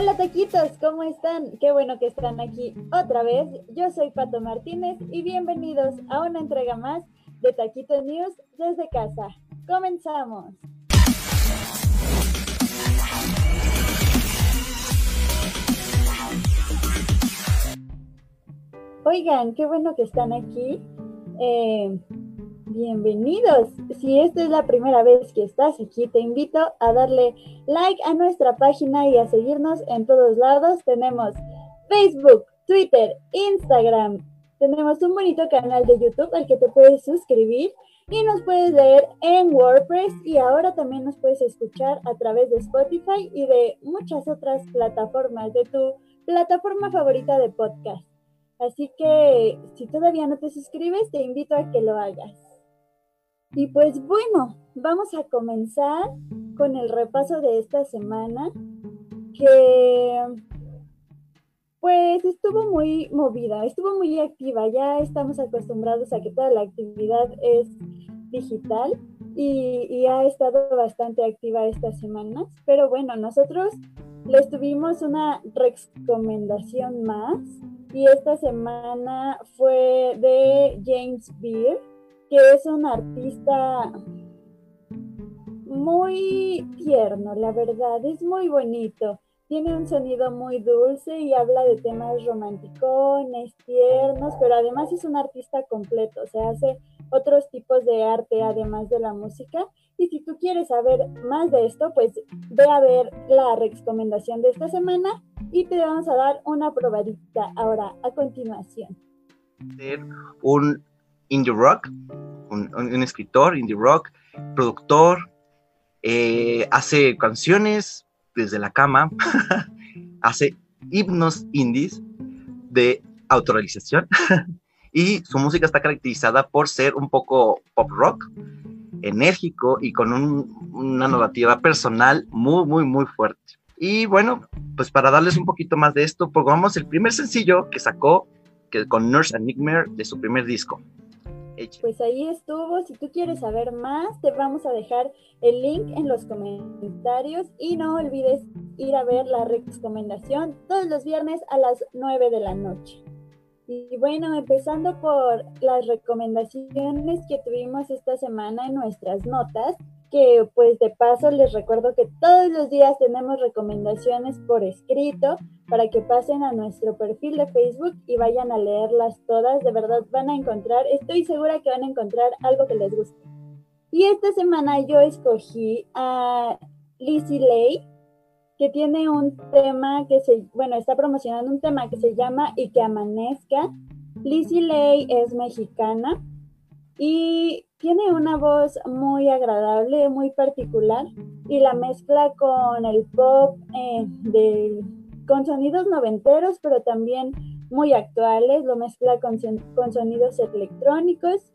Hola taquitos, ¿cómo están? Qué bueno que están aquí otra vez. Yo soy Pato Martínez y bienvenidos a una entrega más de Taquito News desde casa. Comenzamos. Oigan, qué bueno que están aquí. Eh, bienvenidos. Si esta es la primera vez que estás aquí, te invito a darle like a nuestra página y a seguirnos en todos lados. Tenemos Facebook, Twitter, Instagram. Tenemos un bonito canal de YouTube al que te puedes suscribir y nos puedes leer en WordPress y ahora también nos puedes escuchar a través de Spotify y de muchas otras plataformas, de tu plataforma favorita de podcast. Así que si todavía no te suscribes, te invito a que lo hagas. Y pues bueno, vamos a comenzar con el repaso de esta semana, que pues estuvo muy movida, estuvo muy activa. Ya estamos acostumbrados a que toda la actividad es digital y, y ha estado bastante activa estas semanas. Pero bueno, nosotros les tuvimos una recomendación más y esta semana fue de James Beard, que es un artista muy tierno, la verdad, es muy bonito. Tiene un sonido muy dulce y habla de temas romanticones, tiernos, pero además es un artista completo, o sea, hace otros tipos de arte además de la música. Y si tú quieres saber más de esto, pues ve a ver la recomendación de esta semana y te vamos a dar una probadita ahora a continuación. Un indie rock, un, escritor indie rock, productor, eh, hace canciones desde la cama, hace himnos indies de autorrealización y su música está caracterizada por ser un poco pop rock, enérgico y con una narrativa personal muy, muy, muy fuerte. Y bueno, pues para darles un poquito más de esto, pongamos el primer sencillo que sacó que, con Nurse Enigma de su primer disco. Pues ahí estuvo. Si tú quieres saber más, te vamos a dejar el link en los comentarios y no olvides ir a ver la recomendación todos los viernes a las 9 de la noche. Y bueno, empezando por las recomendaciones que tuvimos esta semana en nuestras notas, que pues de paso les recuerdo que todos los días tenemos recomendaciones por escrito para que pasen a nuestro perfil de Facebook y vayan a leerlas todas. De verdad van a encontrar, estoy segura que van a encontrar algo que les guste. Y esta semana yo escogí a Lizzie Lay, que tiene un tema que se, bueno, está promocionando un tema que se llama Y que amanezca. Lizzie Lay es mexicana y tiene una voz muy agradable, muy particular y la mezcla con el pop eh, con sonidos noventeros, pero también muy actuales, lo mezcla con, con sonidos electrónicos.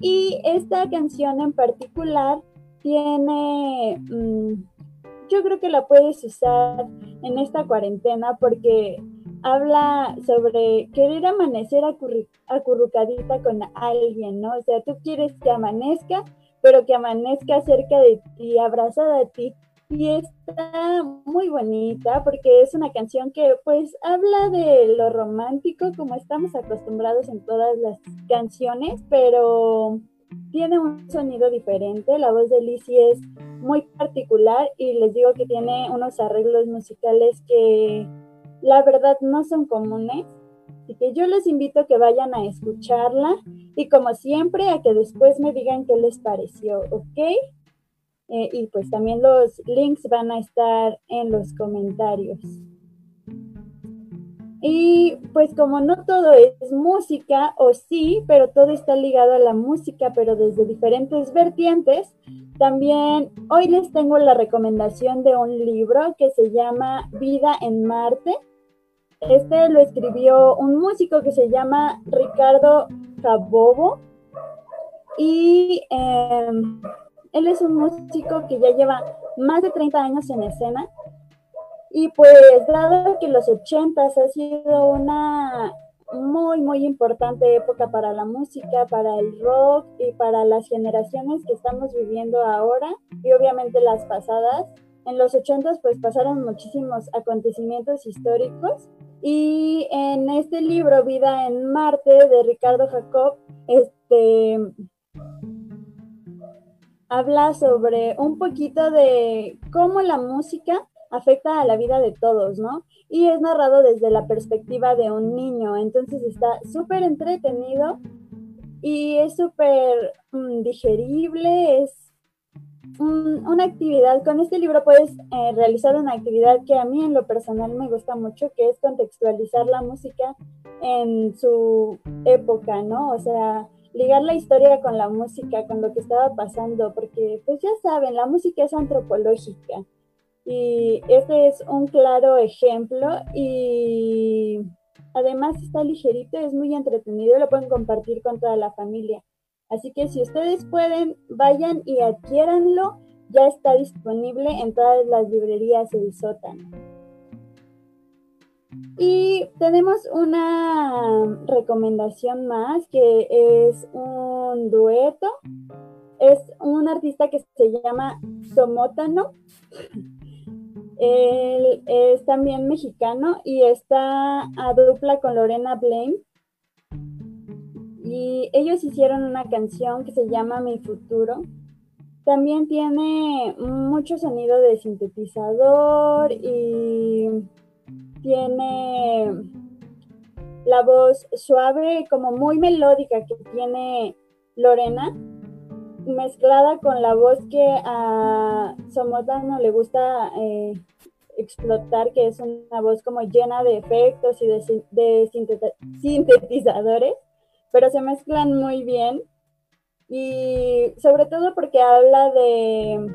Y esta canción en particular tiene, mm, yo creo que la puedes usar en esta cuarentena porque habla sobre querer amanecer acurrucadita con alguien, ¿no? O sea, tú quieres que amanezca, pero que amanezca cerca de ti, abrazada a ti. Y está muy bonita porque es una canción que pues habla de lo romántico como estamos acostumbrados en todas las canciones, pero tiene un sonido diferente. La voz de Lizzie es muy particular y les digo que tiene unos arreglos musicales que la verdad no son comunes. Así que yo les invito a que vayan a escucharla y como siempre a que después me digan qué les pareció, ¿ok? Eh, y pues también los links van a estar en los comentarios. Y pues como no todo es música, o sí, pero todo está ligado a la música, pero desde diferentes vertientes, también hoy les tengo la recomendación de un libro que se llama Vida en Marte este lo escribió un músico que se llama Ricardo Cabobo y em, él es un músico que ya lleva más de 30 años en escena y pues dado que los 80 ha sido una muy muy importante época para la música, para el rock y para las generaciones que estamos viviendo ahora y obviamente las pasadas, en los 80 pues pasaron muchísimos acontecimientos históricos y en este libro Vida en Marte de Ricardo Jacob este habla sobre un poquito de cómo la música afecta a la vida de todos, ¿no? Y es narrado desde la perspectiva de un niño, entonces está súper entretenido y es súper mm, digerible, es una actividad, con este libro puedes eh, realizar una actividad que a mí en lo personal me gusta mucho, que es contextualizar la música en su época, ¿no? O sea, ligar la historia con la música, con lo que estaba pasando, porque pues ya saben, la música es antropológica y este es un claro ejemplo y además está ligerito, es muy entretenido, lo pueden compartir con toda la familia. Así que si ustedes pueden, vayan y adquiéranlo. Ya está disponible en todas las librerías del sótano. Y tenemos una recomendación más que es un dueto. Es un artista que se llama Somótano. Él es también mexicano y está a dupla con Lorena Blaine. Y ellos hicieron una canción que se llama Mi Futuro. También tiene mucho sonido de sintetizador y tiene la voz suave, como muy melódica que tiene Lorena, mezclada con la voz que a no le gusta eh, explotar, que es una voz como llena de efectos y de sintetizadores pero se mezclan muy bien y sobre todo porque habla de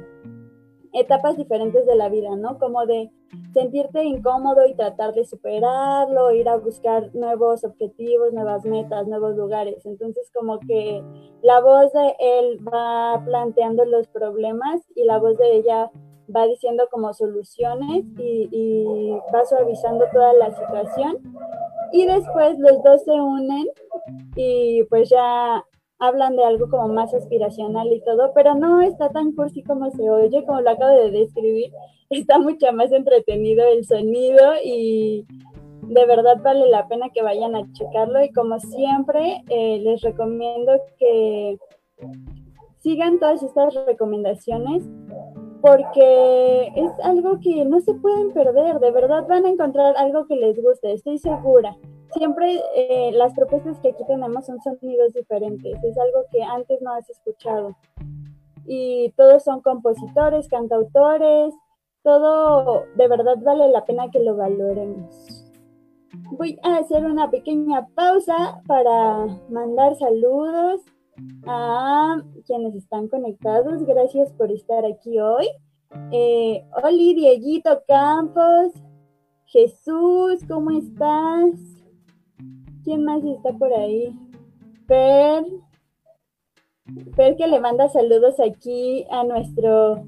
etapas diferentes de la vida, ¿no? Como de sentirte incómodo y tratar de superarlo, ir a buscar nuevos objetivos, nuevas metas, nuevos lugares. Entonces como que la voz de él va planteando los problemas y la voz de ella va diciendo como soluciones y, va suavizando toda la situación. Y después los dos se unen y pues ya hablan de algo como más aspiracional y todo, pero no está tan cursi como se oye, como lo acabo de describir. Está mucho más entretenido el sonido y de verdad vale la pena que vayan a checarlo y como siempre eh, les recomiendo que sigan todas estas recomendaciones porque es algo que no se pueden perder, de verdad van a encontrar algo que les guste, estoy segura siempre eh, las propuestas que aquí tenemos son sonidos diferentes, es algo que antes no has escuchado. Y todos son compositores, cantautores, todo de verdad vale la pena que lo valoremos. Voy a hacer una pequeña pausa para mandar saludos a quienes están conectados. Gracias por estar aquí hoy. Eh, Oli, Dieguito Campos, Jesús, ¿cómo estás? ¿Quién más está por ahí? Per. Per que le manda saludos aquí a nuestro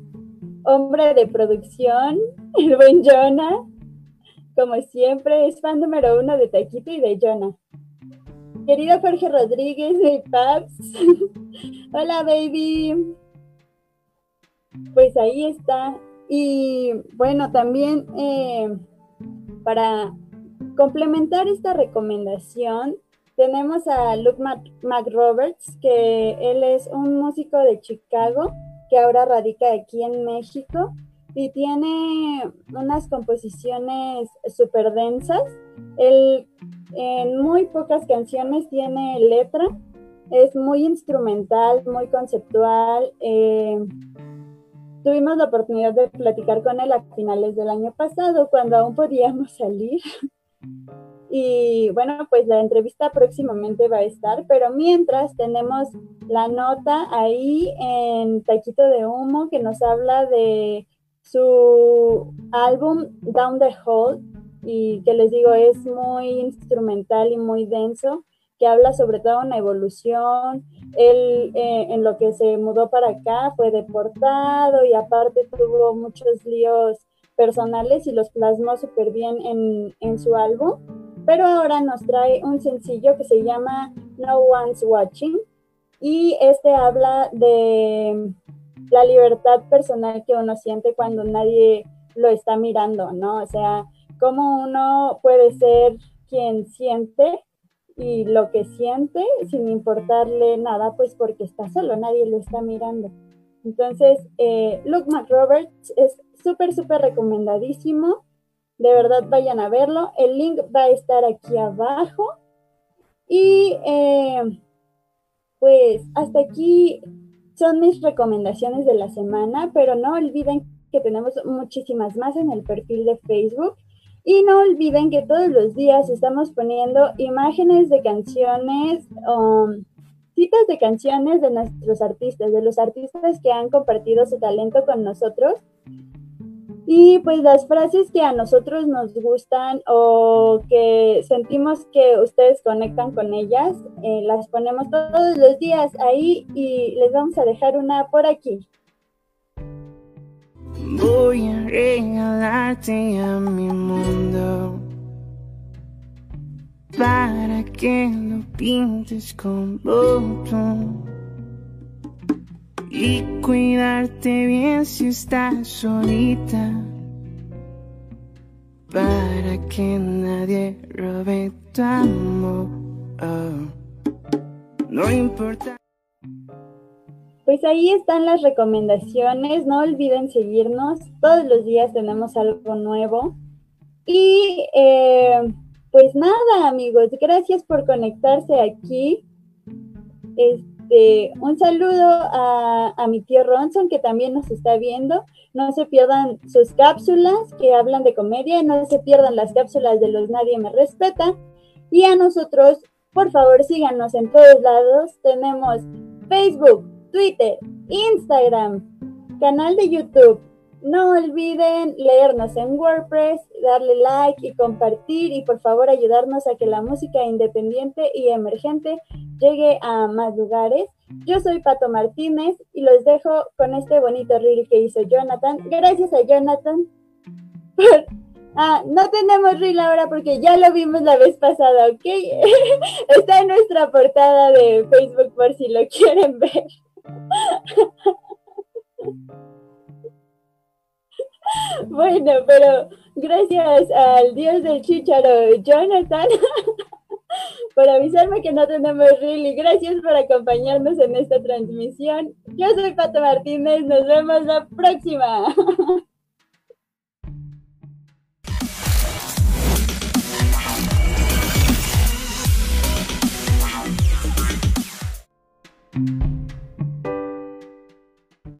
hombre de producción, el buen Jonah. Como siempre, es fan número uno de Taquito y de Jonah. Querido Jorge Rodríguez, de Paps. Hola, baby. Pues ahí está. Y bueno, también eh, para complementar esta recomendación, tenemos a Luke McRoberts, que él es un músico de Chicago que ahora radica aquí en México y tiene unas composiciones súper densas. Él en muy pocas canciones tiene letra, es muy instrumental, muy conceptual. Eh, tuvimos la oportunidad de platicar con él a finales del año pasado, cuando aún podíamos salir. Y bueno, pues la entrevista próximamente va a estar, pero mientras tenemos la nota ahí en Taquito de Humo que nos habla de su álbum Down the Hall y que les digo es muy instrumental y muy denso, que habla sobre todo una evolución. Él eh, en lo que se mudó para acá fue deportado y aparte tuvo muchos líos personales y los plasmó súper bien en, su álbum. Pero ahora nos trae un sencillo que se llama No One's Watching y este habla de la libertad personal que uno siente cuando nadie lo está mirando, ¿no? O sea, cómo uno puede ser quien siente y lo que siente sin importarle nada, pues porque está solo, nadie lo está mirando. Entonces, eh, Luke McRoberts es súper, súper recomendadísimo. De verdad, vayan a verlo. El link va a estar aquí abajo. Y eh, pues hasta aquí son mis recomendaciones de la semana, pero no olviden que tenemos muchísimas más en el perfil de Facebook. Y no olviden que todos los días estamos poniendo imágenes de canciones, um, citas de canciones de nuestros artistas, de los artistas que han compartido su talento con nosotros. Y pues las frases que a nosotros nos gustan o que sentimos que ustedes conectan con ellas, eh, las ponemos todos los días ahí y les vamos a dejar una por aquí. Voy a regalarte a mi mundo para que lo pintes con botón y cuidarte bien si estás solita para que nadie robe tu amor. No importa. Pues ahí están las recomendaciones. No olviden seguirnos. Todos los días tenemos algo nuevo. Y eh, pues nada, amigos, gracias por conectarse aquí. Este, un saludo a, a, mi tío Ronson, que también nos está viendo. No se pierdan sus cápsulas que hablan de comedia. No se pierdan las cápsulas de los Nadie Me Respeta. Y a nosotros, por favor, síganos en todos lados. Tenemos Facebook, Twitter, Instagram, canal de YouTube. No olviden leernos en WordPress, darle like y compartir y por favor ayudarnos a que la música independiente y emergente llegue a más lugares. Yo soy Pato Martínez y los dejo con este bonito reel que hizo Jonathan. Gracias a Jonathan. ah, no tenemos reel ahora porque ya lo vimos la vez pasada, ¿ok? Está en nuestra portada de Facebook por si lo quieren ver. Bueno, pero gracias al dios del chicharo, Jonathan, por avisarme que no tenemos reel gracias por acompañarnos en esta transmisión. Yo soy Pato Martínez, nos vemos la próxima.